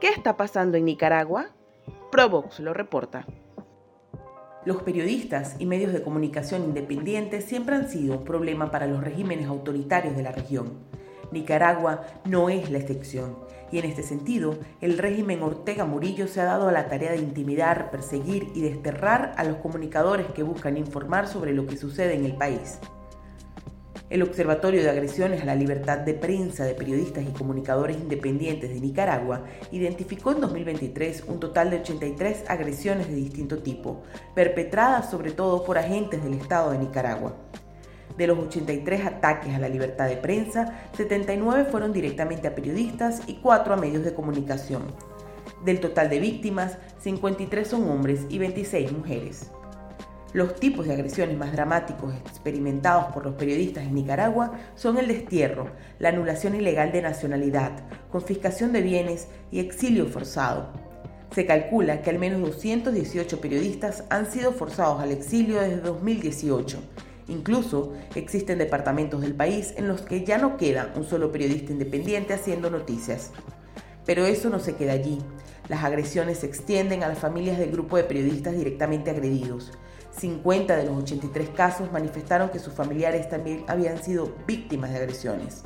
¿Qué está pasando en Nicaragua? Provox lo reporta. Los periodistas y medios de comunicación independientes siempre han sido un problema para los regímenes autoritarios de la región. Nicaragua no es la excepción, y en este sentido, el régimen Ortega Murillo se ha dado a la tarea de intimidar, perseguir y desterrar a los comunicadores que buscan informar sobre lo que sucede en el país. El Observatorio de Agresiones a la Libertad de Prensa de Periodistas y Comunicadores Independientes de Nicaragua identificó en 2023 un total de 83 agresiones de distinto tipo, perpetradas sobre todo por agentes del Estado de Nicaragua. De los 83 ataques a la libertad de prensa, 79 fueron directamente a periodistas y 4 a medios de comunicación. Del total de víctimas, 53 son hombres y 26 mujeres. Los tipos de agresiones más dramáticos experimentados por los periodistas en Nicaragua son el destierro, la anulación ilegal de nacionalidad, confiscación de bienes y exilio forzado. Se calcula que al menos 218 periodistas han sido forzados al exilio desde 2018. Incluso existen departamentos del país en los que ya no queda un solo periodista independiente haciendo noticias. Pero eso no se queda allí. Las agresiones se extienden a las familias del grupo de periodistas directamente agredidos. 50 de los 83 casos manifestaron que sus familiares también habían sido víctimas de agresiones.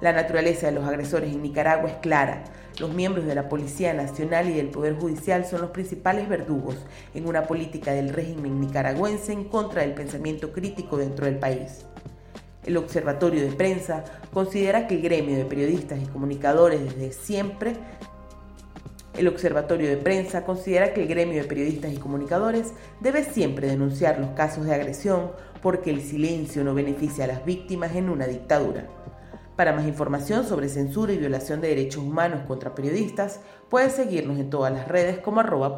La naturaleza de los agresores en Nicaragua es clara. Los miembros de la Policía Nacional y del Poder Judicial son los principales verdugos en una política del régimen nicaragüense en contra del pensamiento crítico dentro del país. El Observatorio de Prensa considera que el gremio de periodistas y comunicadores desde siempre el Observatorio de Prensa considera que el gremio de periodistas y comunicadores debe siempre denunciar los casos de agresión porque el silencio no beneficia a las víctimas en una dictadura. Para más información sobre censura y violación de derechos humanos contra periodistas, puedes seguirnos en todas las redes como arroba.